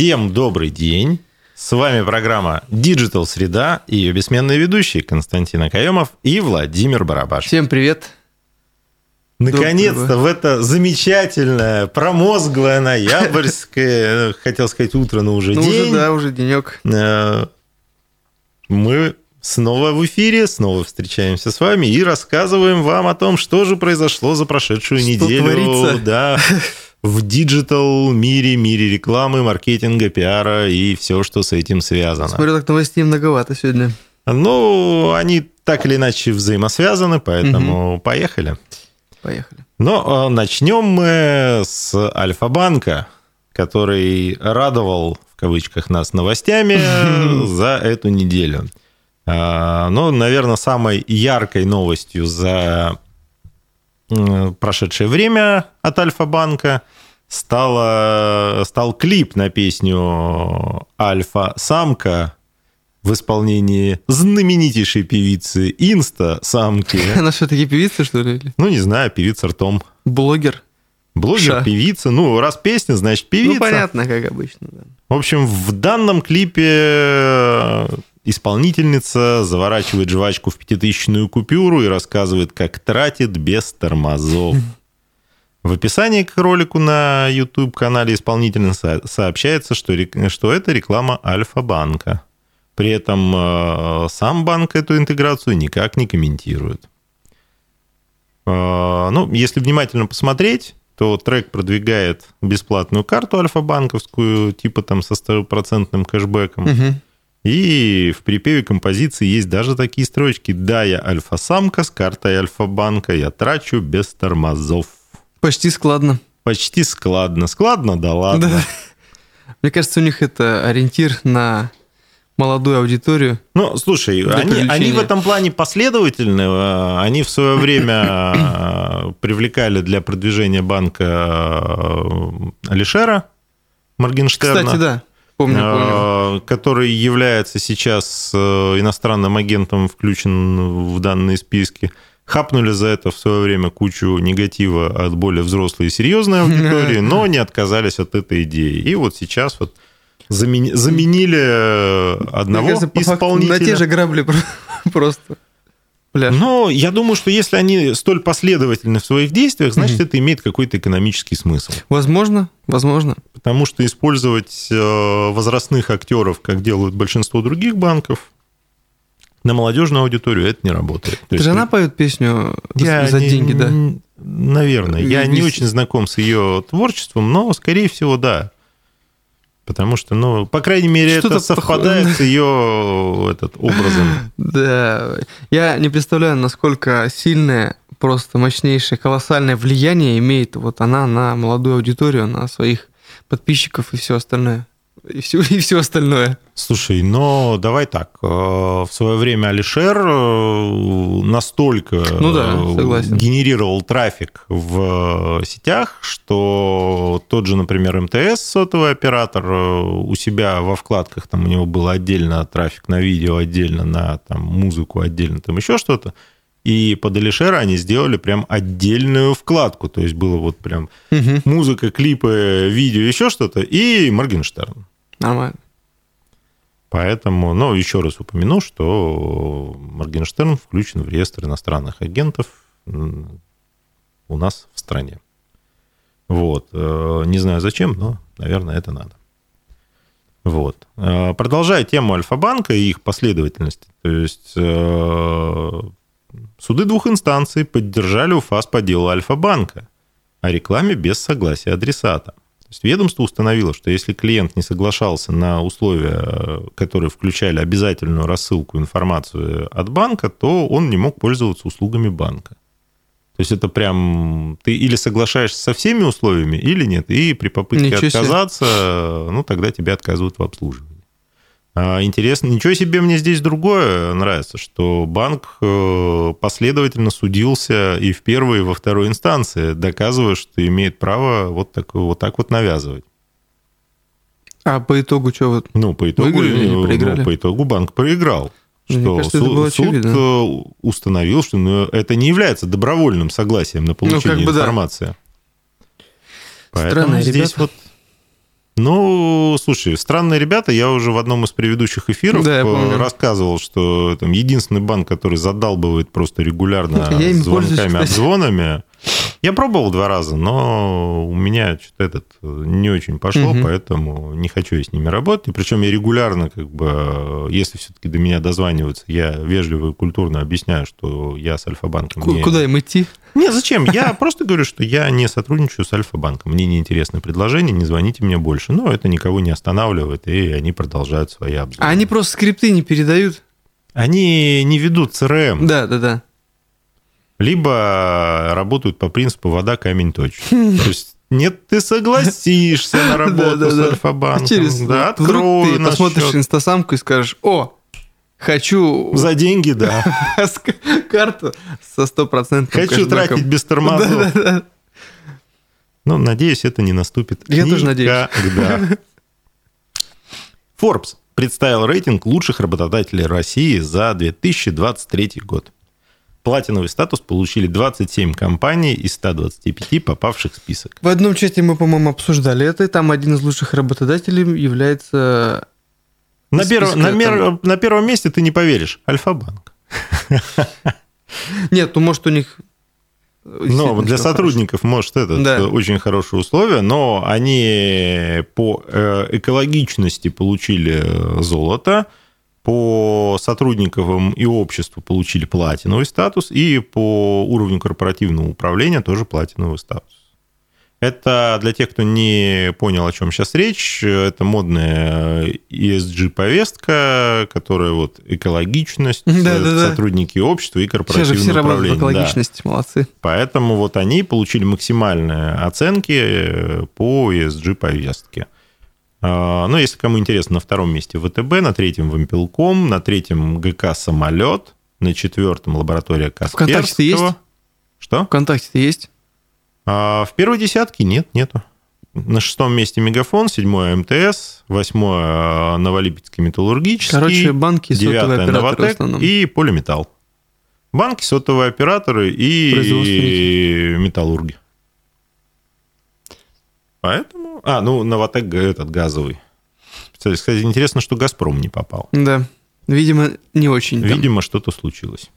Всем добрый день. С вами программа Digital Среда и ее бессменные ведущие Константин Акаемов и Владимир Барабаш. Всем привет. Наконец-то в это замечательное, промозглое ноябрьское, хотел сказать утро, но уже Ну, день. уже, да, уже денек. Э, Мы снова в эфире, снова встречаемся с вами и рассказываем вам о том, что же произошло за прошедшую Что неделю. творится? Да, в digital мире, мире рекламы, маркетинга, пиара и все, что с этим связано. Смотрю, так новостей многовато сегодня. Ну, они так или иначе взаимосвязаны, поэтому поехали. Поехали. Но э, начнем мы с Альфа-банка, который радовал, в кавычках, нас новостями за эту неделю. А, Ну, наверное, самой яркой новостью за прошедшее время от Альфа-банка стало, стал клип на песню «Альфа-самка» в исполнении знаменитейшей певицы Инста-самки. Она все-таки певица, что ли? Ну, не знаю, певица ртом. Блогер? Блогер, Ша. певица. Ну, раз песня, значит, певица. Ну, понятно, как обычно. да. В общем, в данном клипе э, исполнительница заворачивает жвачку в пятитысячную купюру и рассказывает, как тратит без тормозов. В описании к ролику на YouTube-канале исполнительницы сообщается, что, что это реклама Альфа-банка. При этом э, сам банк эту интеграцию никак не комментирует. Э, Ну, если внимательно посмотреть, то трек продвигает бесплатную карту альфа-банковскую, типа там со 100% кэшбэком. Мгм. И в припеве композиции есть даже такие строчки «Да, я альфа-самка с картой альфа-банка, я трачу без тормозов». Почти складно. Почти складно. Складно, да ладно. Да. Мне кажется, у них это ориентир на молодую аудиторию. Ну, слушай, они, они в этом плане последовательны. Э, Они в свое время э, привлекали для продвижения банка э, Алишера Моргенштерна. Кстати, да. Помню, помню. э, который является сейчас э, иностранным агентом, включен в данные списки. Хапнули за это в свое время кучу негатива от более взрослой и серьезной аудитории, но не отказались от этой идеи. И вот сейчас вот замени- заменили э, одного Мне кажется, исполнителя. на те же грабли про- просто. Пляж. Но я думаю, что если они столь последовательны в своих действиях, значит, это имеет какой-то экономический смысл. Возможно, возможно. Потому что использовать э, возрастных актеров, как делают большинство других банков, на молодежную аудиторию это не работает. То есть она поет песню я за не- деньги, да? Наверное. Я не очень знаком с ее творчеством, но, скорее всего, да. Потому что, ну, по крайней мере, Что-то это совпадает с ее этот, образом. Да, я не представляю, насколько сильное, просто мощнейшее, колоссальное влияние имеет вот она на молодую аудиторию, на своих подписчиков и все остальное. И все, и все остальное. Слушай, но давай так. э, В свое время Алишер э, настолько Ну да, э, согласен. генерировал трафик в сетях, что тот же, например, МТС, сотовый оператор, у себя во вкладках, там у него был отдельно трафик на видео, отдельно на там, музыку, отдельно там еще что-то. И под Алишера они сделали прям отдельную вкладку. То есть было вот прям музыка, клипы, видео, еще что-то, и Моргенштерн. Нормально. Поэтому, ну, еще раз упомяну, что Моргенштерн включен в реестр иностранных агентов у нас в стране. Вот. Э, Не знаю зачем, но, наверное, это надо. Вот. Э, Продолжая тему Альфа-банка и их последовательности, то есть э, суды двух инстанций поддержали УФАС по делу Альфа-банка о рекламе без согласия адресата. То есть ведомство установило, что если клиент не соглашался на условия, э, которые включали обязательную рассылку информации от банка, то он не мог пользоваться услугами банка. То есть это прям ты или соглашаешься со всеми условиями, или нет. И при попытке Ничего себе. отказаться, ну тогда тебе отказывают в обслуживании. А, Интересно, ничего себе мне здесь другое нравится, что банк э, последовательно судился и в первой, и во второй инстанции, доказывая, что имеет право вот так вот, так вот навязывать. А по итогу что вот? Ну, по итогу, Выиграли или ну, проиграли? по итогу банк проиграл. Мне Что кажется, это су- было суд очевидно. э, установил, что ну, это не является добровольным согласием на получение как бы да. информации. Поэтому Странные здесь ребята. вот Ну, слушай, странные ребята, я уже в одном из предыдущих эфиров Да, помню. рассказывал, что там единственный банк, который задалбывает просто регулярно Я пользуюсь, звонками, кстати. обзвонами. Я пробовал два раза, но у меня что-то этот э, не очень пошло, Мгм. поэтому не хочу я с ними работать. И причем я регулярно, как бы, э, если все-таки до меня дозваниваются, я вежливо и культурно объясняю, что я с Альфа-банком Ку- не- Куда им идти? не, зачем? Я просто говорю, что я не сотрудничаю с Альфа-банком. Мне неинтересны предложения, не звоните мне больше. Но это никого не останавливает, и они продолжают свои обзоры. А они просто скрипты не передают? Они не ведут CRM, Да, да, да. Либо работают по принципу «вода, камень точит». То есть нет, ты согласишься на работу с. Альфа-банком. Интересно. Да, открой ты посмотришь инстасамку и скажешь, о, хочу За деньги, да. карту со стопроцентным Хочу кэшбэком». тратить без тормозов. Ну, надеюсь, это не наступит Я тоже надеюсь. Forbes представил рейтинг лучших работодателей России за 2023 год. Платиновый статус получили 27 компаний из 125 попавших в список. В одном чате мы, по-моему, обсуждали это, и там один из лучших работодателей является... На, перв- на, мер- на первом месте ты не поверишь. Альфа-банк. Нет, ну, может, у них... Но действительно для сотрудников, может, это Да. э, очень хорошие условия, но они по э, экологичности получили э, золото, по сотрудникам и обществу получили платиновый статус, и по уровню корпоративного управления тоже платиновый статус. Это для тех, кто не понял, о чем сейчас речь, это модная ESG-повестка, которая вот экологичность, Да-да-да. сотрудники общества и хорошо. Сейчас же корпоративное все работают в управление. Да. молодцы. Поэтому вот они получили максимальные оценки э, по ESG-повестке. А, Ну, если кому интересно, на втором месте ВТБ, на третьем Вимпелком, на третьем ГК «Самолет», на четвертом лаборатория Касперского. ВКонтакте-то есть? Что? ВКонтакте-то есть? А в первой десятке нет, нету. На шестом месте Мегафон, седьмое МТС, восьмое Новолипецкий металлургический, Короче, банки, сотовые операторы Новотек и Полиметалл. Банки, сотовые операторы и металлурги. Поэтому... А, ну, Новотек этот газовый. Специалист. Кстати, интересно, что «Газпром» не попал. Да. Видимо, не очень. там. Видимо, что-то случилось.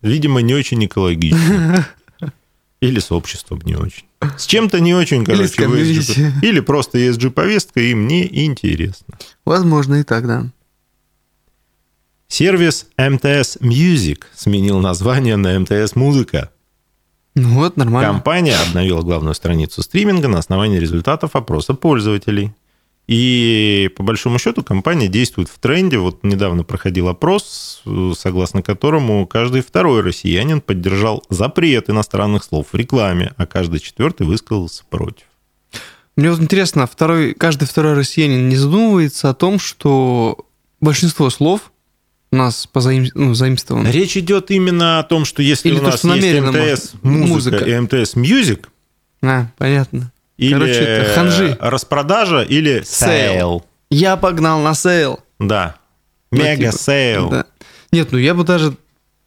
Видимо, не очень экологично. Или с обществом не очень. С чем-то не очень, Или короче, в ESG. Или просто ESG-повестка, им не интересно. Возможно, и так, да. Сервис MTS Music сменил название на MTS Музыка. Ну вот, нормально. Компания обновила главную страницу стриминга на основании результатов опроса пользователей. И по большому счету компания действует в тренде. Вот недавно проходил опрос, согласно которому каждый второй россиянин поддержал запрет иностранных слов в рекламе, а каждый четвертый высказался против. Мне вот интересно, второй, каждый второй россиянин не задумывается о том, что большинство слов нас позаим... ну, заимствовано. Речь идет именно о том, что если Или у то, нас что есть МТС музыка, Музыка. и МТС Music, А, понятно. или Короче, это ханжи. распродажа, или Sale. Я погнал на sale. Да. Ну, Мега типа, сейл. Да. Нет, ну я бы даже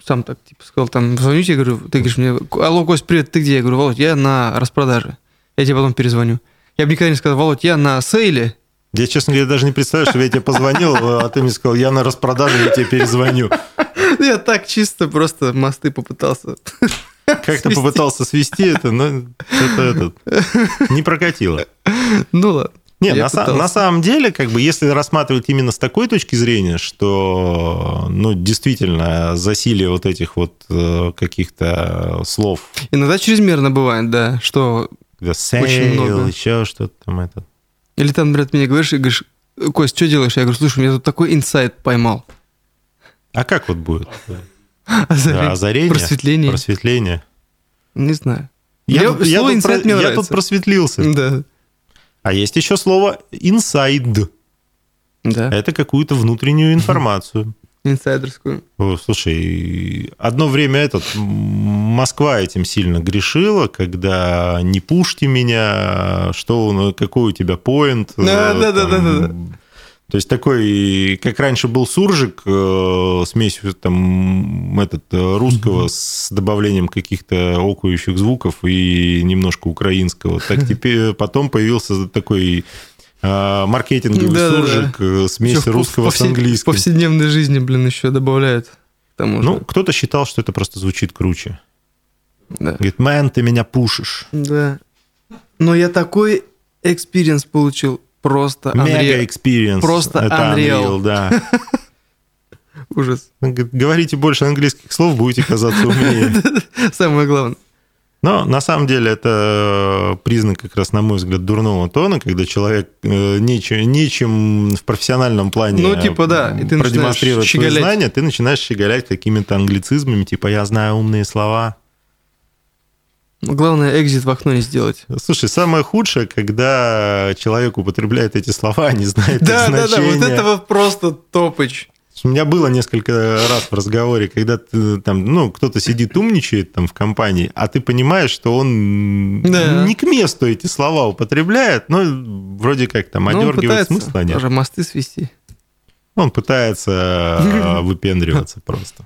сам так типа сказал, там, звоню тебе, говорю, ты говоришь мне, алло, Кость, привет, ты где? Я говорю, Володь, я на распродаже. Я тебе потом перезвоню. Я бы никогда не сказал, Володь, я на sale е. Я, честно говоря, даже не представляю, что я тебе позвонил, а ты мне сказал, я на распродаже, я тебе перезвоню. Я так чисто просто мосты попытался. Как ты Свести. попытался свести это, но что-то этот, не прокатило. Ну ладно. Не, Я на, са- на самом деле, как бы, если рассматривать именно с такой точки зрения, что, ну, действительно, засилие вот этих вот э, каких-то слов, Иногда чрезмерно бывает, да, что... когда Очень много. sale, еще что-то там это. Или там, ты мне говоришь и говоришь, Кость, что делаешь? Я говорю, слушай, я тут такой инсайт поймал. А как вот будет? Озарение. Да, озарение, Просветление. просветление. Не знаю. Я, Мне тут, я слово тут про- мне я нравится. тут просветлился. Да. А есть еще слово inside. Да. Это какую-то внутреннюю информацию. Инсайдерскую. Слушай, одно время этот Москва этим сильно грешила, когда не пушьте меня, что у- какой у тебя point. Да, э, да, да, да, да, То есть такой, как раньше был суржик, э, смесью там этот э, русского с добавлением каких-то окующих звуков и немножко украинского. Так теперь потом появился такой маркетинговый Да-да-да. суржик, э, смесь Ещё в русского повсе- с английским. В повседневной жизни, блин, еще добавляют. Ну, кто-то считал, что это просто звучит круче. да. Говорит, мэн, ты меня пушишь. Да. Но я такой experience получил. Просто Мега Unreal. experience. Просто это Unreal. да. Ужас. Говорите больше английских слов, будете казаться умнее. Самое главное. Но на самом деле это признак как раз, на мой взгляд, дурного тона, когда человек э, нечем, нечем в профессиональном плане Ну, типа, да, и ты продемонстрировать свои знания, ты начинаешь щеголять какими-то англицизмами, типа «я знаю умные слова». Но главное, экзит в окно не сделать. Слушай, самое худшее, когда человек употребляет эти слова, не знает их Да, да, да, значения. вот это вот просто топыч. У меня было несколько раз в разговоре, когда ты, там, ну, кто-то сидит умничает там в компании, а ты понимаешь, что он Да. не к месту эти слова употребляет, но вроде как там Ну, одергивает смысла нет. даже мосты свести. Он пытается э, выпендриваться просто.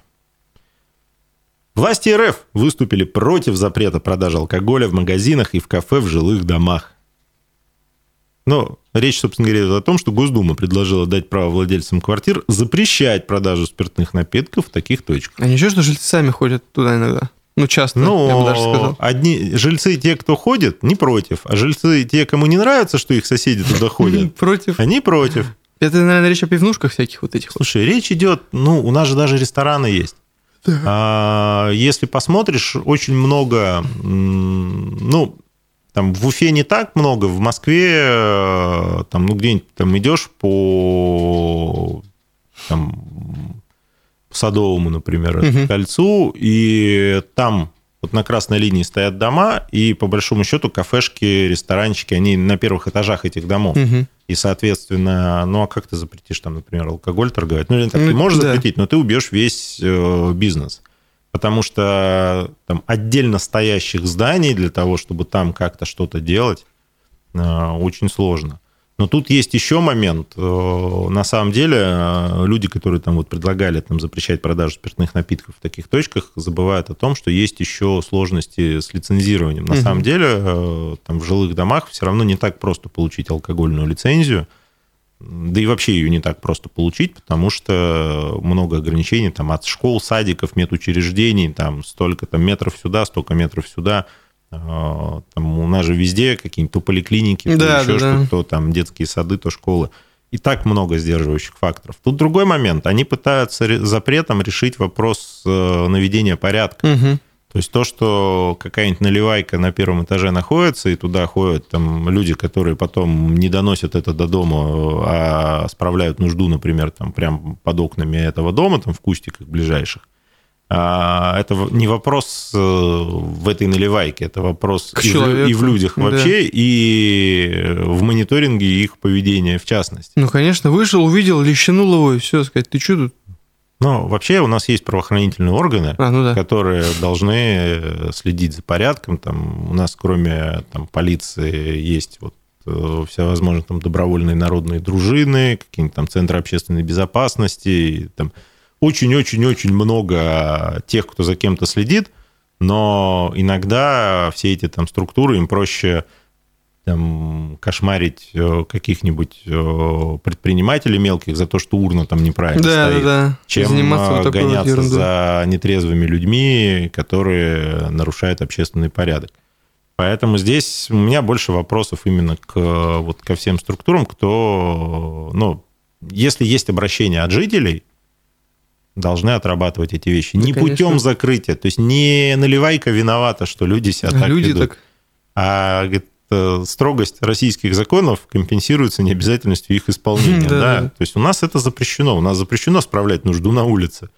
Власти РФ выступили против запрета продажи алкоголя в магазинах и в кафе в жилых домах. Но речь, собственно говоря, идет о том, что Госдума предложила дать право владельцам квартир запрещать продажу спиртных напитков в таких точках. А ничего, что жильцы сами ходят туда иногда? Ну, часто, я бы даже Но сказал. одни жильцы, те, кто ходит, не против, а жильцы, те, кому не нравится, что их соседи туда ходят, Против. они против. Это, наверное, речь о пивнушках всяких вот этих. Слушай, речь идет, ну, у нас же даже рестораны есть. А, если посмотришь, очень много, ну, там в Уфе не так много, в Москве, э, там, ну, где-нибудь там идешь по там, по Садовому, например, Мгм. кольцу, и там вот на красной линии стоят дома, и по большому счету кафешки, ресторанчики, они на первых этажах этих домов. Мгм. И, соответственно, ну а как ты запретишь там, например, алкоголь торговать? Ну, или так, Ну, ты можешь да. запретить, но ты убьешь весь э, бизнес. Потому что там отдельно стоящих зданий для того, чтобы там как-то что-то делать, э, очень сложно. Но тут есть еще момент. Э, На самом деле, э, люди, которые там вот предлагали там, запрещать продажу спиртных напитков в таких точках, забывают о том, что есть еще сложности с лицензированием. На Мгм. самом деле, там в жилых домах все равно не так просто получить алкогольную лицензию. Да и вообще ее не так просто получить, потому что много ограничений там от школ, садиков, медучреждений, там столько там метров сюда, столько метров сюда. А, Там у нас же везде какие-нибудь то поликлиники, то Да, еще да, что-то, да. то там детские сады, то школы. И так много сдерживающих факторов. Тут другой момент. Они пытаются ре- запретом решить вопрос э, наведения порядка. Мгм. То есть то, что какая-нибудь наливайка на первом этаже находится, и туда ходят там люди, которые потом не доносят это до дома, а справляют нужду, например, там прям под окнами этого дома, там в кустиках ближайших. А, Это не вопрос э, в этой наливайке, это вопрос К и в, и в людях да. вообще, и в мониторинге их поведения в частности. Ну, конечно, вышел, увидел, лещанул его, и все, сказать, ты что тут? Но вообще у нас есть правоохранительные органы, А, ну да. которые должны э, следить за порядком. Там у нас, кроме там, полиции, есть вот э, всевозможные там добровольные народные дружины, какие-нибудь там центры общественной безопасности. и Там очень-очень-очень много тех, кто за кем-то следит, но иногда все эти там структуры им проще там, кошмарить э, каких-нибудь э, предпринимателей мелких за то, что урна там неправильно Да, да, стоит да. чем Заниматься а, вот вот гоняться ерундой. за нетрезвыми людьми, которые нарушают общественный порядок. Поэтому здесь у меня больше вопросов именно к, вот, ко всем структурам, кто, ну, если есть обращение от жителей, должны отрабатывать эти вещи. Да, не конечно. путем закрытия. То есть не наливайка виновата, что люди себя так Люди ведут. так... А говорит, э, строгость российских законов компенсируется необязательностью их исполнения. Да. То есть у нас это запрещено. У нас запрещено справлять нужду на улице.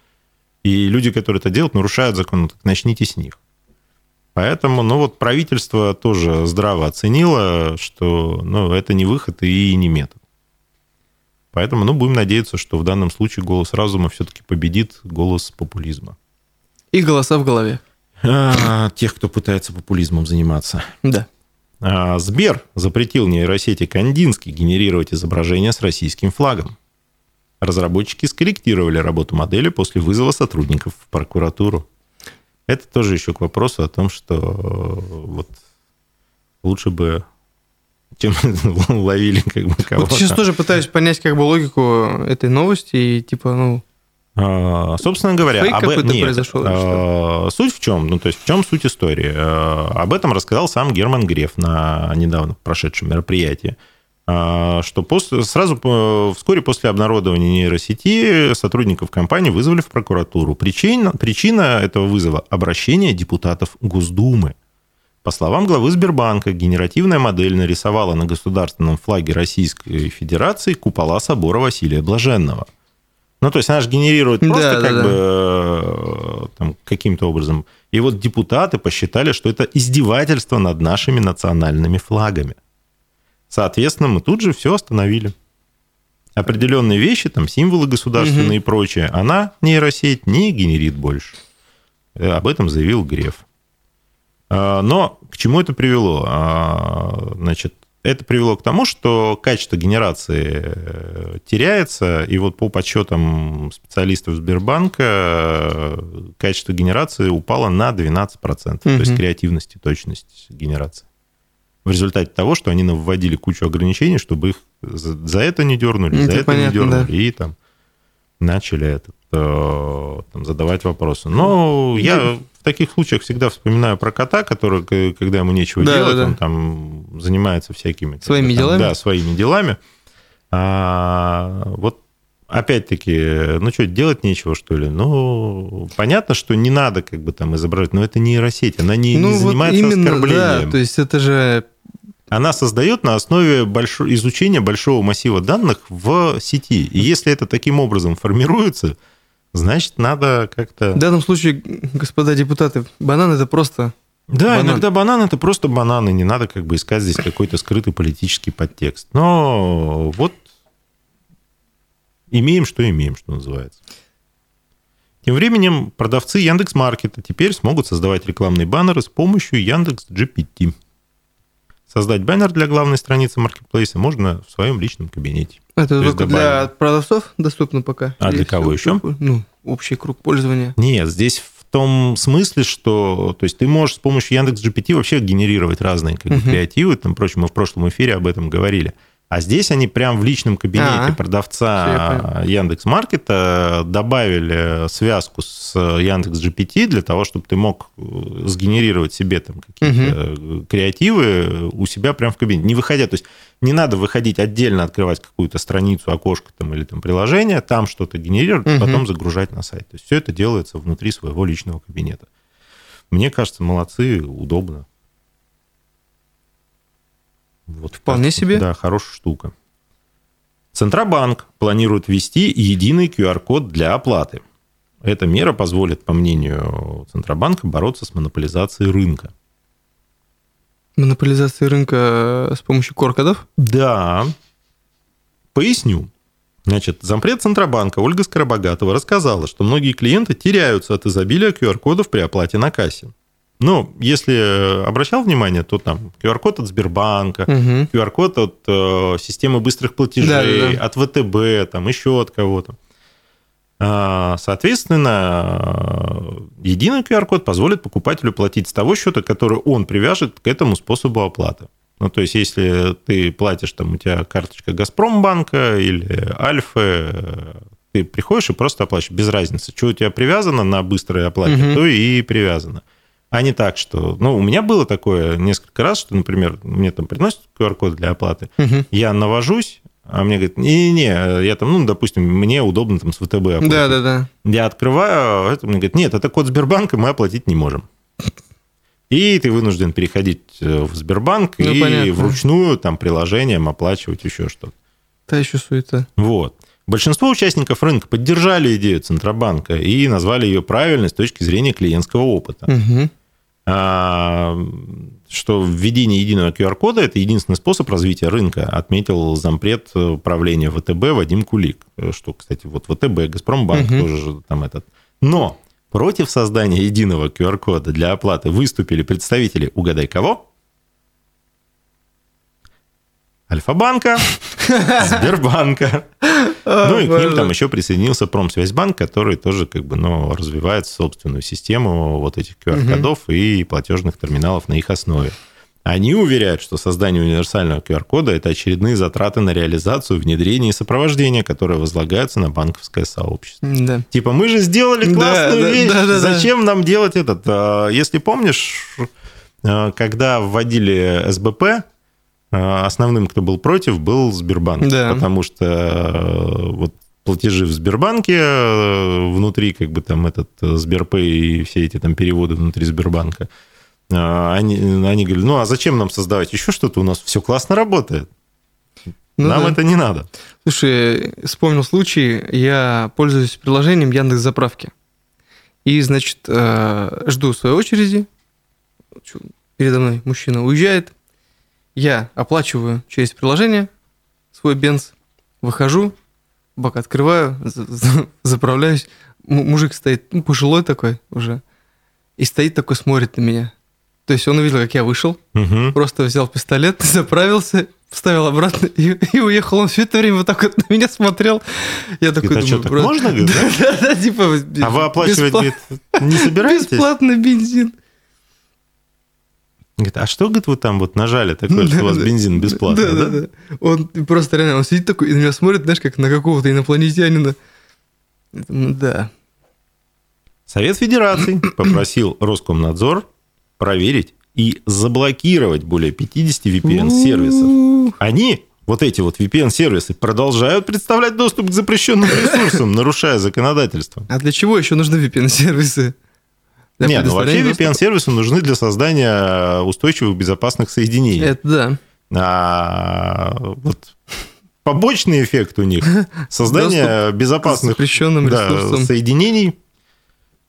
И люди, которые это делают, нарушают закон. Ну, Так начните с них. Поэтому, ну вот правительство тоже здраво оценило, что ну, это не выход и не метод. Поэтому, ну, будем надеяться, что в данном случае голос разума все-таки победит голос популизма. И голоса в голове. А, тех, кто пытается популизмом заниматься. Да. А, Сбер запретил нейросети Кандинский генерировать изображения с российским флагом. Разработчики скорректировали работу модели после вызова сотрудников в прокуратуру. Это тоже еще к вопросу о том, что э, вот лучше бы чем ловили как бы кого-то. Вот сейчас тоже пытаюсь понять как бы логику этой новости и типа, ну, Собственно говоря, Фейк об какой-то нет, произошел а, суть в чем? Ну, то есть в чем суть истории? А, Об этом рассказал сам Герман Греф на недавно прошедшем мероприятии. А, Что после, сразу вскоре после обнародования нейросети сотрудников компании вызвали в прокуратуру. Причина, причина этого вызова – обращение депутатов Госдумы. По словам главы Сбербанка, генеративная модель нарисовала на государственном флаге Российской Федерации купола собора Василия Блаженного. Ну, то есть она же генерирует Да, просто да, как да. бы э, там, каким-то образом. И вот депутаты посчитали, что это издевательство над нашими национальными флагами. Соответственно, мы тут же все остановили. Определенные вещи, там символы государственные и прочее, она, нейросеть, не генерит больше. Э, Об этом заявил Греф. А, Но к чему это привело? А, Значит, это привело к тому, что качество генерации э, теряется, и вот по подсчетам специалистов Сбербанка э, качество генерации упало на 12%, то есть креативность и точность генерации. В результате того, что они вводили кучу ограничений, чтобы их за за это не дернули, Это за это не понятно, дернули, да. и там начали этот, э, там, задавать вопросы. Но я в таких случаях всегда вспоминаю про кота, который, когда ему нечего Да, делать, да, да. он там занимается всякими... Своими там, делами? Да, своими делами. А, вот опять-таки, ну что, делать нечего, что ли? Ну, понятно, что не надо как бы там изображать, но это нейросеть, она не, не ну вот занимается именно, оскорблением. да, то есть это же Она создает на основе большо- изучения большого массива данных в сети. И если это таким образом формируется, значит, надо как-то... в данном случае, господа депутаты, банан это просто Да, Банан. иногда банан это просто банан, и не надо как бы искать здесь какой-то скрытый политический подтекст. Но вот имеем, что имеем, что называется. Тем временем продавцы Яндекс.Маркета теперь смогут создавать рекламные баннеры с помощью Яндекс GPT. Создать баннер для главной страницы маркетплейса можно в своем личном кабинете. Это есть только для продавцов доступно пока. А для кого еще? Ну, общий круг пользования. Нет, здесь в том смысле, что то есть ты можешь с помощью Яндекс GPT вообще генерировать разные как бы, Мгм. креативы, там прочее, мы в прошлом эфире об этом говорили. А здесь они прям в личном кабинете А, я продавца Яндекс Маркета добавили связку с Яндекс GPT для того, чтобы ты мог э, сгенерировать себе там какие-то э, креативы у себя прям в кабинете, не выходя. То есть не надо выходить отдельно, открывать какую-то страницу, окошко там, или там приложение, там что-то генерировать, Мгм. потом загружать на сайт. То есть все это делается внутри своего личного кабинета. Мне кажется, молодцы, удобно. Вот, Вполне кажется, себе. Да, хорошая штука. Центробанк планирует ввести единый QR-код для оплаты. Эта мера позволит, по мнению Центробанка, бороться с монополизацией рынка. Монополизация рынка э, с помощью коркодов. Да. Поясню. Значит, зампред Центробанка Ольга Скоробогатова рассказала, что многие клиенты теряются от изобилия QR-кодов при оплате на кассе. Ну, если э, обращал внимание, то там QR-код от Сбербанка, Мгм. QR-код от э, системы быстрых платежей, Да-да-да. от ВТБ, там еще от кого-то. А, Соответственно, э, единый QR-код позволит покупателю платить с того счета, который он привяжет к этому способу оплаты. Ну, то есть, если ты платишь, там у тебя карточка Газпромбанка или Альфы, э, ты приходишь и просто оплачиваешь, без разницы. Что у тебя привязано на быстрой оплате, Мгм. то и привязано. А не так, что... Ну, у меня было такое несколько раз, что, например, мне там приносят QR-код для оплаты, Мгм. я навожусь, а мне говорят, не-не, я там, ну, допустим, мне удобно там с ВТБ оплатить. Да, да, да. Я открываю, а это мне говорит, нет, это код Сбербанка, мы оплатить не можем. И ты вынужден переходить э, в Сбербанк Ну, и понятно. вручную там приложением оплачивать еще что-то. Та еще суета. Вот. Большинство участников рынка поддержали идею Центробанка и назвали ее правильной с точки зрения клиентского опыта. Мгм. А, что введение единого QR-кода – это единственный способ развития рынка, отметил зампред управления ВТБ Вадим Кулик. Что, кстати, вот ВТБ, Газпромбанк Мгм. тоже же там этот. Но против создания единого QR-кода для оплаты выступили представители, угадай кого? Альфа-банка, Сбербанка. Ну и к ним там еще присоединился Промсвязьбанк, который тоже как бы, ну, развивает собственную систему вот этих QR-кодов и платежных терминалов на их основе. Они уверяют, что создание универсального QR-кода – это очередные затраты на реализацию, внедрение и сопровождение, которые возлагаются на банковское сообщество. Да. Типа, мы же сделали классную Да, да, вещь, да, да, да. зачем нам делать этот? А, Если помнишь, а, когда вводили СБП, основным, кто был против, был Сбербанк. Да. Потому что э, вот платежи в Сбербанке, э, внутри как бы там этот э, Сберпэй и все эти там переводы внутри Сбербанка, а, они, они говорили, ну а зачем нам создавать еще что-то, у нас все классно работает, Ну нам да. это не надо. Слушай, вспомнил случай, я пользуюсь приложением Яндекс Заправки. И, значит, жду своей очереди. Передо мной мужчина уезжает. Я оплачиваю через приложение свой бенз, выхожу, бак открываю, за- за- заправляюсь. Мужик стоит, ну, пожилой такой уже, и стоит такой, смотрит на меня. То есть он увидел, как я вышел, Мгм. просто взял пистолет, заправился, вставил обратно и, и уехал. Он все это время вот так вот на меня смотрел. Я такой думаю, что, так «Брат, можно, говорит, да? Да, да, типа... А вы оплачивать, не собираетесь? Бесплатный бензин. Говорит, а что, говорит, вы там вот нажали такое, что у вас Да, да. бензин бесплатный, Да, да, да. Он просто реально, он сидит такой и на меня смотрит, знаешь, как на какого-то инопланетянина. Да. Совет Федерации попросил Роскомнадзор проверить и заблокировать более 50 VPN-сервисов. Они, вот эти вот VPN-сервисы, продолжают представлять доступ к запрещенным ресурсам, нарушая законодательство. А для чего еще нужны VPN-сервисы? Для Нет, ну вообще? VPN-сервисы нужны для создания устойчивых безопасных соединений. Это да. А вот побочный эффект у них создание К безопасных да, соединений э,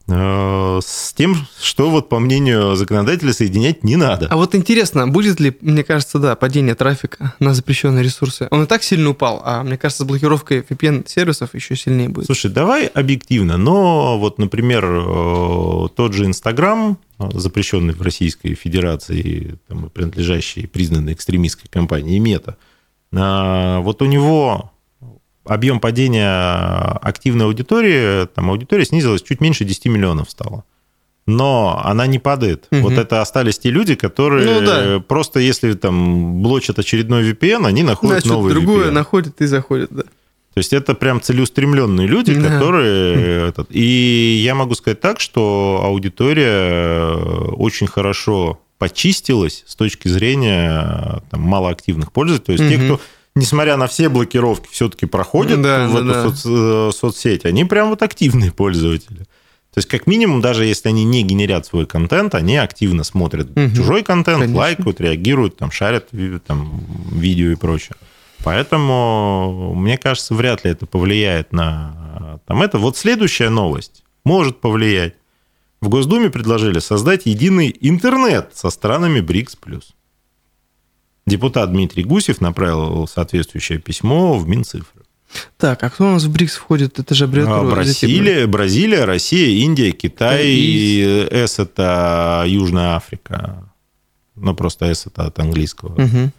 с тем, что вот по мнению законодателя соединять не надо. А вот интересно, будет ли, мне кажется, да, падение трафика на запрещенные ресурсы? Он и так сильно упал, а мне кажется, с блокировкой VPN-сервисов еще сильнее будет. Слушай, давай объективно, но вот, например, э, тот же Инстаграм, э, запрещенный в Российской Федерации, там, принадлежащий признанной экстремистской компании Мета, а, вот у него объем падения активной аудитории, там аудитория снизилась чуть меньше 10 миллионов стало. Но она не падает. Мгм. Вот это остались те люди, которые Ну да. просто если там блочат очередной VPN, они находят что-то новый другое VPN. находит и заходит, да. То есть это прям целеустремленные люди, Да. которые... этот- И я могу сказать так, что аудитория э, очень хорошо почистилась с точки зрения там, малоактивных пользователей. То есть те, Мгм. кто, несмотря на все блокировки, все-таки проходят Да, в да, эту да. соц- э, соцсеть, они прям вот активные пользователи. То есть, как минимум, даже если они не генерят свой контент, они активно смотрят Мгм. чужой контент, Конечно. лайкают, реагируют, там, шарят там, видео и прочее. Поэтому, мне кажется, вряд ли это повлияет на там, это. Вот следующая новость может повлиять. В Госдуме предложили создать единый интернет со странами БРИКС+. Депутат Дмитрий Гусев направил соответствующее письмо в Минцифры. Так, а кто у нас в БРИКС входит? Это же А, аббревиатура. Бразилия, Бразилия, Россия, Индия, Китай, И- С это Южная Африка. Ну, просто С это от английского. Мгм.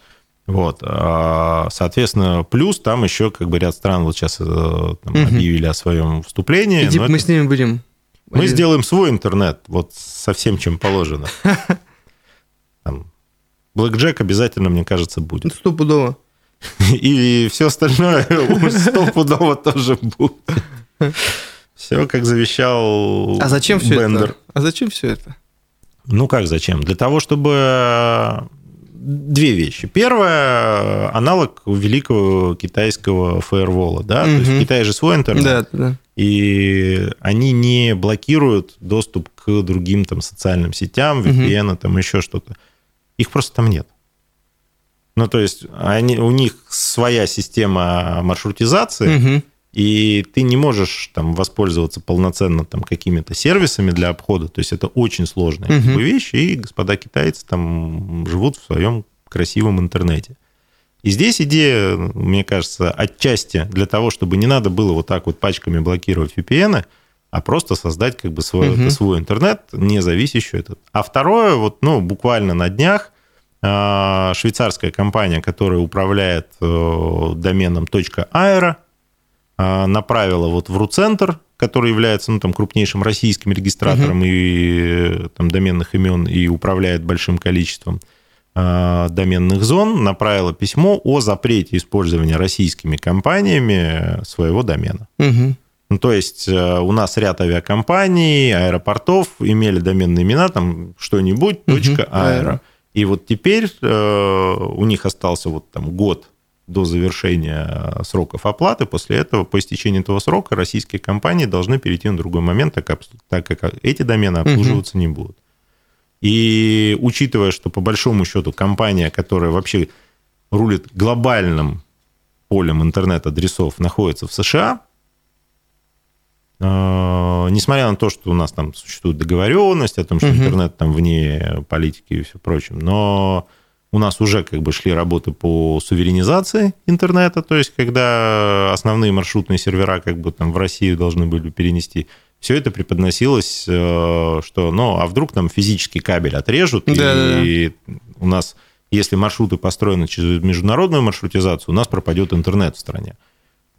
Вот. А, Соответственно, плюс там еще как бы ряд стран вот сейчас э, там, Мгм. объявили о своем вступлении. И типа это- мы с ними будем... мы сделаем свой интернет, вот со всем, чем положено. Там, Блэк Джек обязательно, мне кажется, будет. Стопудово. И все остальное стопудово тоже будет. Все, как завещал А зачем все Бендер. это? А зачем все это? Ну как зачем? Для того, чтобы э, две вещи. Первое, аналог великого китайского фаервола, да, то есть в Китае же свой интернет, Да, да. и они не блокируют доступ к другим там социальным сетям. VPN, там еще что-то. Их просто там нет. Ну, то есть они, у них своя система маршрутизации, Мгм. и ты не можешь там воспользоваться полноценно там какими-то сервисами для обхода. То есть это очень сложная бы, вещь, и господа китайцы там живут в своем красивом интернете. И здесь идея, мне кажется, отчасти для того, чтобы не надо было вот так вот пачками блокировать VPN, а просто создать как бы свой, Мгм. свой интернет, не зависящий этот. А второе, вот, ну, буквально на днях швейцарская компания, которая управляет доменом .aero, направила вот в РУЦентр, который является ну, там, крупнейшим российским регистратором uh-huh. и там, доменных имен и управляет большим количеством э, доменных зон, направила письмо о запрете использования российскими компаниями своего домена. Uh-huh. Ну, то есть э, у нас ряд авиакомпаний, аэропортов имели доменные имена, там что-нибудь, точка аэро. И вот теперь э, у них остался вот там год до завершения сроков оплаты. После этого, по истечении этого срока, российские компании должны перейти на другой момент, так как, так как эти домены обслуживаться угу. не будут. И учитывая, что по большому счету компания, которая вообще рулит глобальным полем интернет-адресов, находится в США, э, несмотря на то, что у нас там существует договоренность о том, что угу. интернет там вне политики и все прочим, но у нас уже как бы шли работы по суверенизации интернета, то есть когда основные маршрутные сервера как бы там в Россию должны были перенести. Все это преподносилось, э, что, ну, а вдруг там физический кабель отрежут, да, и да. у нас, если маршруты построены через международную маршрутизацию, у нас пропадет интернет в стране.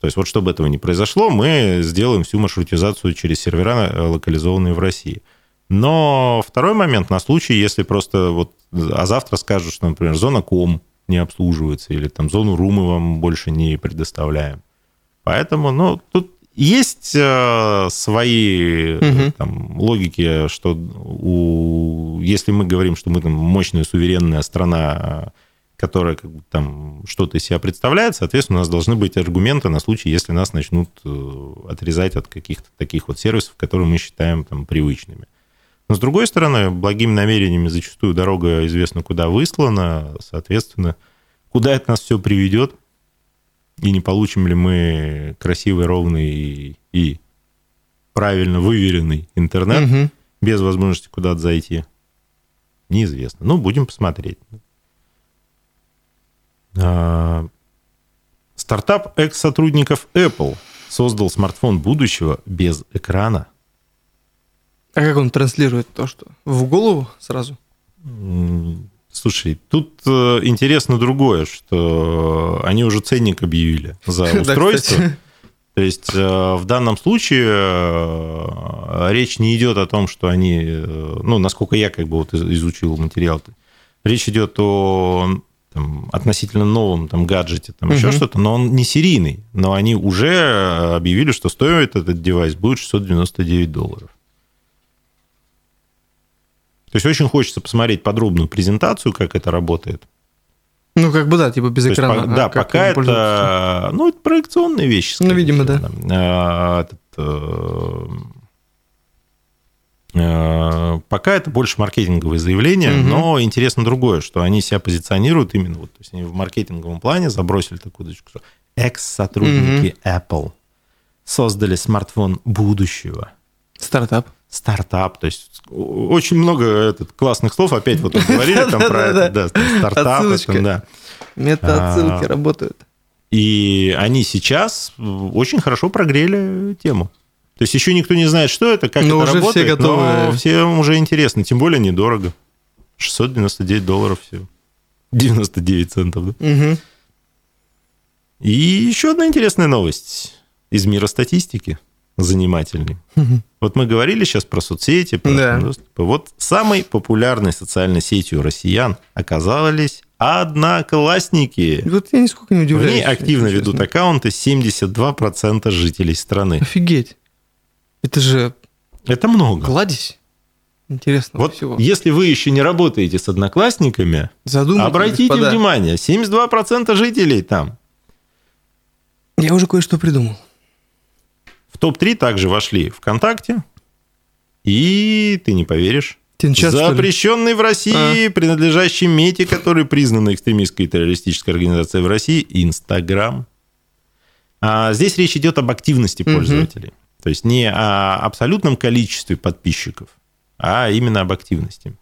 То есть вот чтобы этого не произошло, мы сделаем всю маршрутизацию через сервера, э, локализованные в России. Но второй момент на случай, если просто вот, а завтра скажут, что, например, зона ком не обслуживается, или там зону ру мы вам больше не предоставляем. Поэтому, ну, тут есть э, свои угу. там, логики, что у, если мы говорим, что мы там мощная суверенная страна, которая как бы, там что-то из себя представляет, соответственно, у нас должны быть аргументы на случай, если нас начнут э, отрезать от каких-то таких вот сервисов, которые мы считаем там привычными. Но, с другой стороны, благими намерениями зачастую дорога известно куда выслана, соответственно, куда это нас все приведет, и не получим ли мы красивый, ровный и, и правильно выверенный интернет угу. без возможности куда-то зайти, неизвестно. Ну, будем посмотреть. А, стартап экс-сотрудников Apple создал смартфон будущего без экрана – а как он транслирует то, что? В голову сразу? Слушай, тут э, интересно другое, что они уже ценник объявили за устройство. То есть э, в данном случае э, речь не идет о том, что они, ну, насколько я как бы вот изучил материал, речь идет о там, относительно новом там, гаджете, там угу. еще что-то, но он не серийный. Но они уже объявили, что стоит этот девайс будет 699 долларов. То есть очень хочется посмотреть подробную презентацию, как это работает. Ну, как бы да, типа без экрана. Есть, да, пока это, ну, это проекционные вещи. Ну, видимо, да. А, этот, э, э, пока это больше маркетинговые заявления, угу. но интересно другое, что они себя позиционируют именно вот, то есть они в маркетинговом плане забросили такую дочку, что экс-сотрудники угу. Apple создали смартфон будущего. Стартап стартап, то есть очень много этот, классных слов, опять вот говорили там про это, да, стартап, да. Мета-отсылки а, работают. И они сейчас очень хорошо прогрели тему. То есть еще никто не знает, что это, как но это уже работает, все готовы... но всем уже интересно, тем более недорого. 699 долларов всего. 99 центов, да? Угу. И еще одна интересная новость из мира статистики занимательный. Угу. Вот мы говорили сейчас про соцсети, про да. доступы. Вот самой популярной социальной сетью россиян оказались одноклассники. Вот я нисколько не удивляюсь. Ней активно ведут аккаунты 72% жителей страны. Офигеть. Это же... Это много. Кладезь. Интересно. Вот всего. если вы еще не работаете с одноклассниками, обратите господа. внимание, 72% жителей там. Я уже кое-что придумал. В топ-3 также вошли ВКонтакте и, ты не поверишь, Тинчат, запрещенный в России, а. принадлежащий МЕТе, который признан экстремистской террористической организацией в России, Инстаграм. А здесь речь идет об активности пользователей. Угу. То есть не о абсолютном количестве подписчиков, а именно об активности.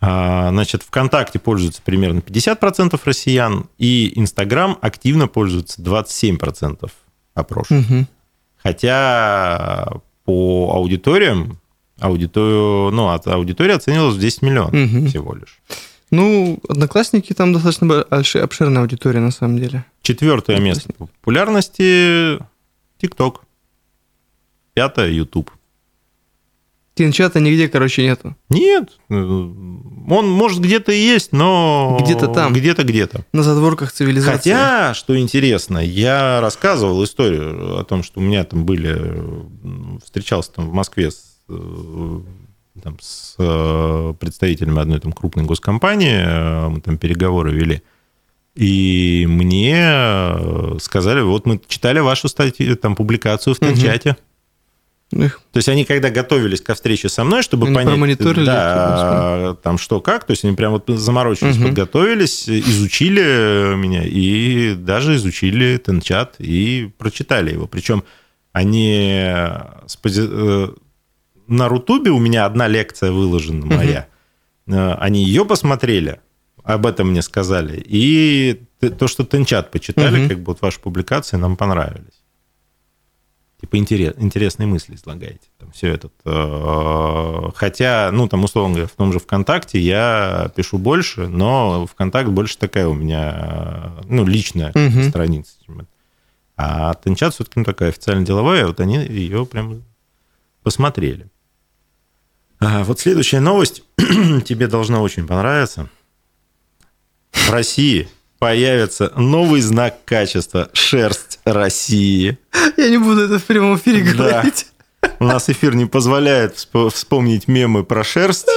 А, значит, ВКонтакте пользуются примерно 50% россиян, и Инстаграм активно пользуются 27% опрошенных. Угу. Хотя по аудиториям, аудиторию, ну, аудитория оценивалась в 10 миллионов угу. всего лишь. Ну, одноклассники там достаточно большая, обширная аудитория на самом деле. Четвертое место по популярности ТикТок. Пятое YouTube. Тинчата нигде, короче, нету. Нет, он может где-то и есть, но Где-то там. где-то где-то. На задворках цивилизации. Хотя, что интересно, я рассказывал историю о том, что у меня там были, встречался там в Москве с, э, там, с э, представителями одной там крупной госкомпании, э, мы там переговоры вели. И мне сказали, вот мы читали вашу статью, там, публикацию в Тенчате. Их. То есть они, когда готовились ко встрече со мной, чтобы Они понять, промониторили да, там что как, то есть они прям вот заморочились, Мгм. подготовились, изучили меня и даже изучили Тенчат и прочитали его. Причем они э, на Рутубе у меня одна лекция выложена моя. Э, Они ее посмотрели, об этом мне сказали, и то, что Тенчат почитали, Мгм. как бы вот ваши публикации нам понравились типа интерес, интересные мысли излагаете. Там все это. э, Хотя, ну, там, условно говоря, в том же ВКонтакте я пишу больше, но ВКонтакт больше такая у меня, э, ну, личная Мгм. страница. А Тенчат все-таки ну, такая официально деловая, вот они ее прям посмотрели. А, вот следующая новость тебе должна очень понравиться. В России появится новый знак качества «Шерсть России». Я не буду это в прямом эфире Да. говорить. У нас эфир не позволяет всп- вспомнить мемы про шерсть.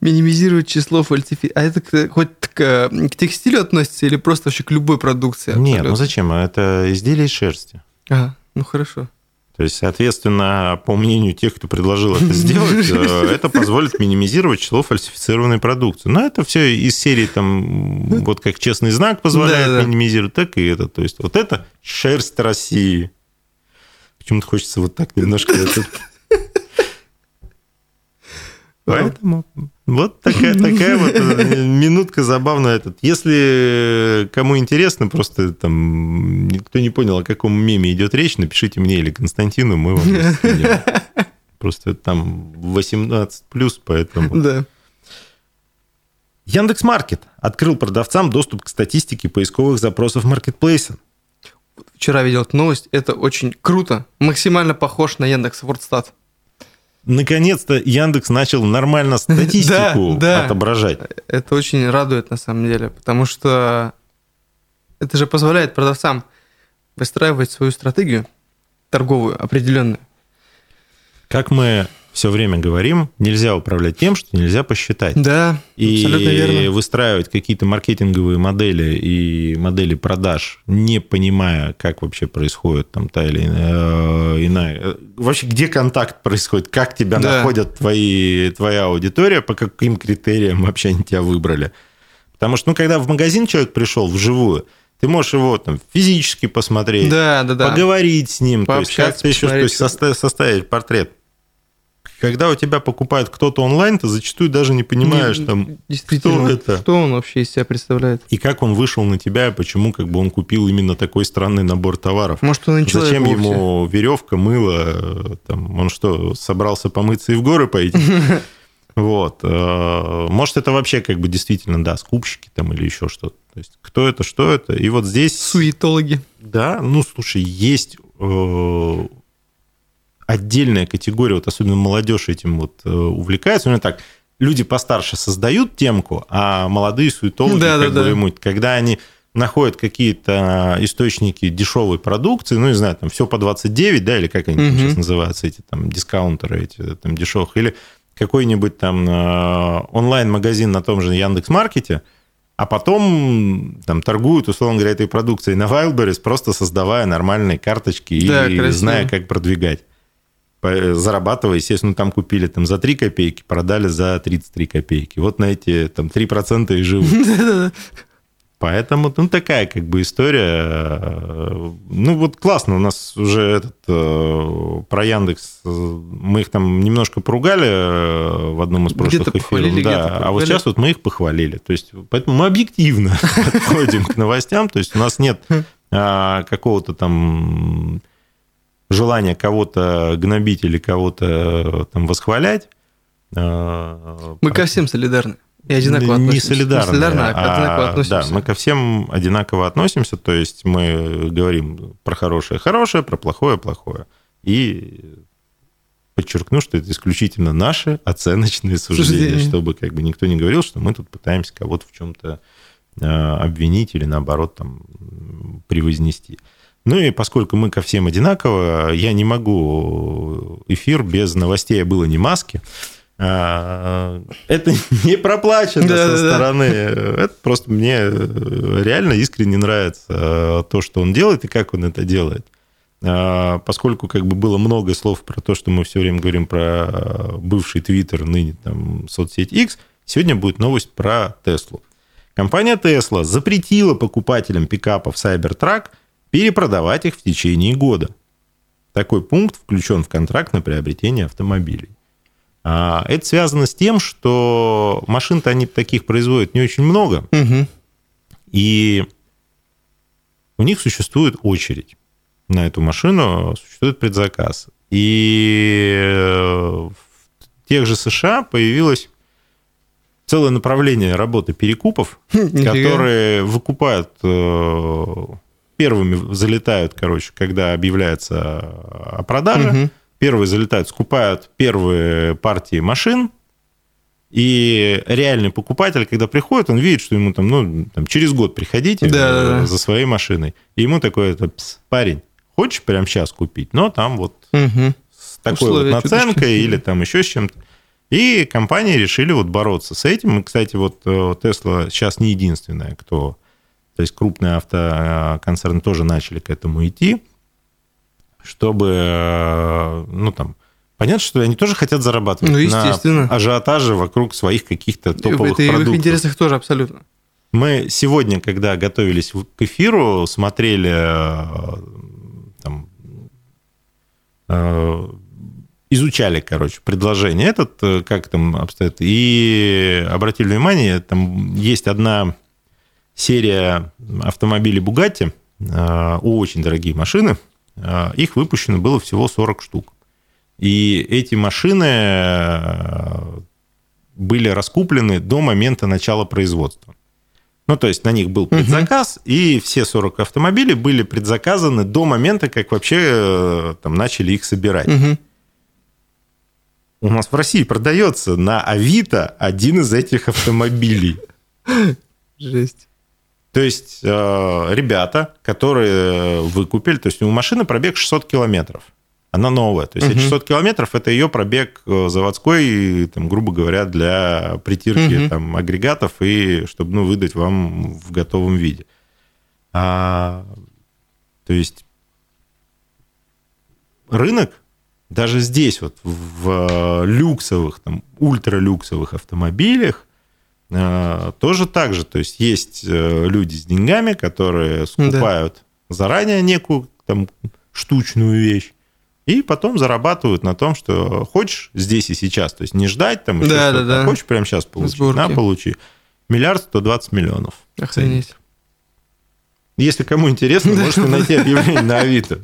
Минимизировать число фальсифи... А это хоть к, к текстилю относится или просто вообще к любой продукции? Нет, ну абсолютно? зачем? Это изделие из шерсти. Ага, ну хорошо. То есть, соответственно, по мнению тех, кто предложил это сделать, э, это позволит минимизировать число фальсифицированной продукции. Но это все из серии там, вот как честный знак позволяет Да-да. минимизировать, так и это. То есть, вот это шерсть России. Почему-то хочется вот так немножко. Поэтому вот такая, такая вот э, минутка забавная. Этот. Если кому интересно, просто там никто не понял, о каком меме идет речь, напишите мне или Константину, мы вам. Просто там 18 плюс, поэтому. Да. Яндекс.Маркет открыл продавцам доступ к статистике поисковых запросов маркетплейса. Вчера видел эту новость. Это очень круто. Максимально похож на Яндекс Вордстат. Наконец-то Яндекс начал нормально статистику Да, да. отображать. Это очень радует на самом деле, потому что это же позволяет продавцам выстраивать свою стратегию торговую определенную. Как мы все время говорим, нельзя управлять тем, что нельзя посчитать. Да, абсолютно и верно. выстраивать какие-то маркетинговые модели и модели продаж, не понимая, как вообще происходит там та или иная, э, э, вообще где контакт происходит, как тебя Да. находят твои, твоя аудитория, по каким критериям вообще они тебя выбрали. Потому что, ну, когда в магазин человек пришел вживую, ты можешь его там физически посмотреть, Да, да, да. поговорить с ним, то есть Пообщаться, как-то еще то есть, составить портрет. Когда у тебя покупает кто-то онлайн, ты зачастую даже не понимаешь, Не- там, кто это? что он вообще из себя представляет. и как он вышел на тебя, и почему как бы он купил именно такой странный набор товаров. Может, он человек Зачем вовсе. ему веревка, мыло? Там, он что, собрался помыться и в горы пойти? Вот. э, Может, это вообще как бы действительно, да, скупщики там или еще что-то. То есть, кто это, что это? И вот здесь... Суетологи. Да, ну, слушай, есть э, отдельная категория, вот особенно молодежь этим вот э, увлекается. У меня так, люди постарше создают темку, а молодые суетологи, Да, как да, бы да. когда они находят какие-то источники дешевой продукции, ну, не знаю, там все по 29, да, или как они там Мгм. сейчас называются, эти там дискаунтеры, эти там дешевых, или какой-нибудь там э, онлайн-магазин на том же Яндекс.Маркете, а потом там торгуют, условно говоря, этой продукцией на Wildberries, просто создавая нормальные карточки Да, и красиво. зная, как продвигать. По- Зарабатывая, естественно, там купили там за 3 копейки, продали за 33 копейки. Вот на эти там 3% и живут. Поэтому, ну, такая как бы история. Э, Ну, вот классно, у нас уже этот э, про Яндекс, э, мы их там немножко поругали э, в одном из прошлых эфиров. Да, а вот сейчас вот мы их похвалили. То есть, поэтому мы объективно подходим к новостям. То есть, у нас нет а, какого-то там желания кого-то гнобить или кого-то э, там восхвалять. Э, Мы ко всем солидарны. И одинаково не относимся. солидарные, Не солидарно, а одинаково а, относимся. Да, мы ко всем одинаково относимся, то есть мы говорим про хорошее хорошее, про плохое плохое. И подчеркну, что это исключительно наши оценочные суждения, Суждения. чтобы как бы никто не говорил, что мы тут пытаемся кого-то в чем-то обвинить или наоборот там превознести. Ну и поскольку мы ко всем одинаково, я не могу эфир без новостей, а было не маски. А, Это не проплачено Да, со да, да. стороны. Это просто мне реально искренне нравится э, то, что он делает и как он это делает. А, Поскольку как бы было много слов про то, что мы все время говорим про бывший Твиттер, ныне там соцсеть X, сегодня будет новость про Теслу. Компания Tesla запретила покупателям пикапов Cybertruck перепродавать их в течение года. Такой пункт включен в контракт на приобретение автомобилей. А, Это связано с тем, что машин-то они таких производят не очень много, Мгм. и у них существует очередь на эту машину, существует предзаказ. И э, в тех же США появилось целое направление работы перекупов, которые выкупают э, первыми залетают, короче, когда объявляется о продаже. Мгм. Первые залетают, скупают первые партии машин, и реальный покупатель, когда приходит, он видит, что ему там, ну, там через год приходите э, за своей машиной. И ему такой, это, «Пс, парень, хочешь прямо сейчас купить? Но там вот Мгм. с такой Условия вот наценкой чуточку. или там еще с чем-то. И компании решили вот бороться с этим. И, кстати, вот э, Tesla сейчас не единственная, кто... То есть крупные автоконцерны тоже начали к этому идти, чтобы, э, ну там, понятно, что они тоже хотят зарабатывать Ну, естественно. на ажиотаже вокруг своих каких-то топовых Это и в их продуктов. интересах тоже абсолютно. Мы сегодня, когда готовились к эфиру, смотрели э, там, э, изучали, короче, предложение этот, э, как там обстоит, и обратили внимание, там есть одна серия автомобилей Bugatti, э, очень дорогие машины, э, их выпущено было всего 40 штук. И эти машины э, были раскуплены до момента начала производства. Ну, то есть на них был предзаказ, и все 40 автомобилей были предзаказаны до момента, как вообще там начали их собирать. Мгм. У нас в России продается на Авито один из этих автомобилей. Жесть. То есть э, ребята, которые выкупили, то есть у машины пробег 600 километров. Она новая. То есть Мгм. 600 километров – это ее пробег э, заводской, там, грубо говоря, для притирки Мгм. там, агрегатов и чтобы ну, выдать вам в готовом виде. А, то есть рынок даже здесь вот в э, люксовых, там, ультралюксовых автомобилях э, тоже так же. То есть есть э, люди с деньгами, которые скупают заранее некую там штучную вещь, и потом зарабатывают на том, что хочешь здесь и сейчас, то есть не ждать там еще Да, да, да. хочешь прямо сейчас получить, Сборки. на, получи. Миллиард 120 миллионов. Охренеть. Если кому интересно, можете найти объявление на Авито.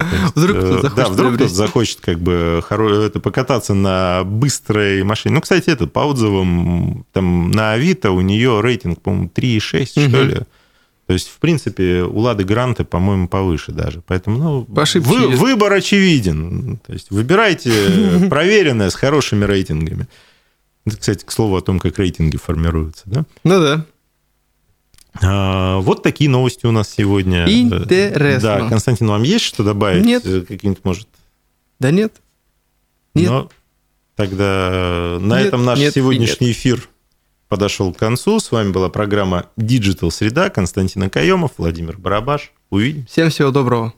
Есть, Вдруг кто-то э, захочет Да, вдруг кто-то приобрести. захочет как бы это, покататься на быстрой машине. Ну, кстати, этот по отзывам, там на Авито у нее рейтинг, по-моему, 3,6, что Мгм. ли. То есть, в принципе, у Лады Гранты, по-моему, повыше даже. Поэтому, ну, По вы- выбор очевиден. То есть, выбирайте проверенное с хорошими рейтингами. Это, кстати, к слову о том, как рейтинги формируются, да? Ну да. А, Вот такие новости у нас сегодня. Интересно. Да, Константин, вам есть что добавить? Нет. Э, Какие-нибудь, может? Да нет. Нет. Но тогда на Нет, этом наш нет сегодняшний эфир подошел к концу. С вами была программа Digital Среда. Константин Акаемов, Владимир Барабаш. Увидимся. Всем всего доброго.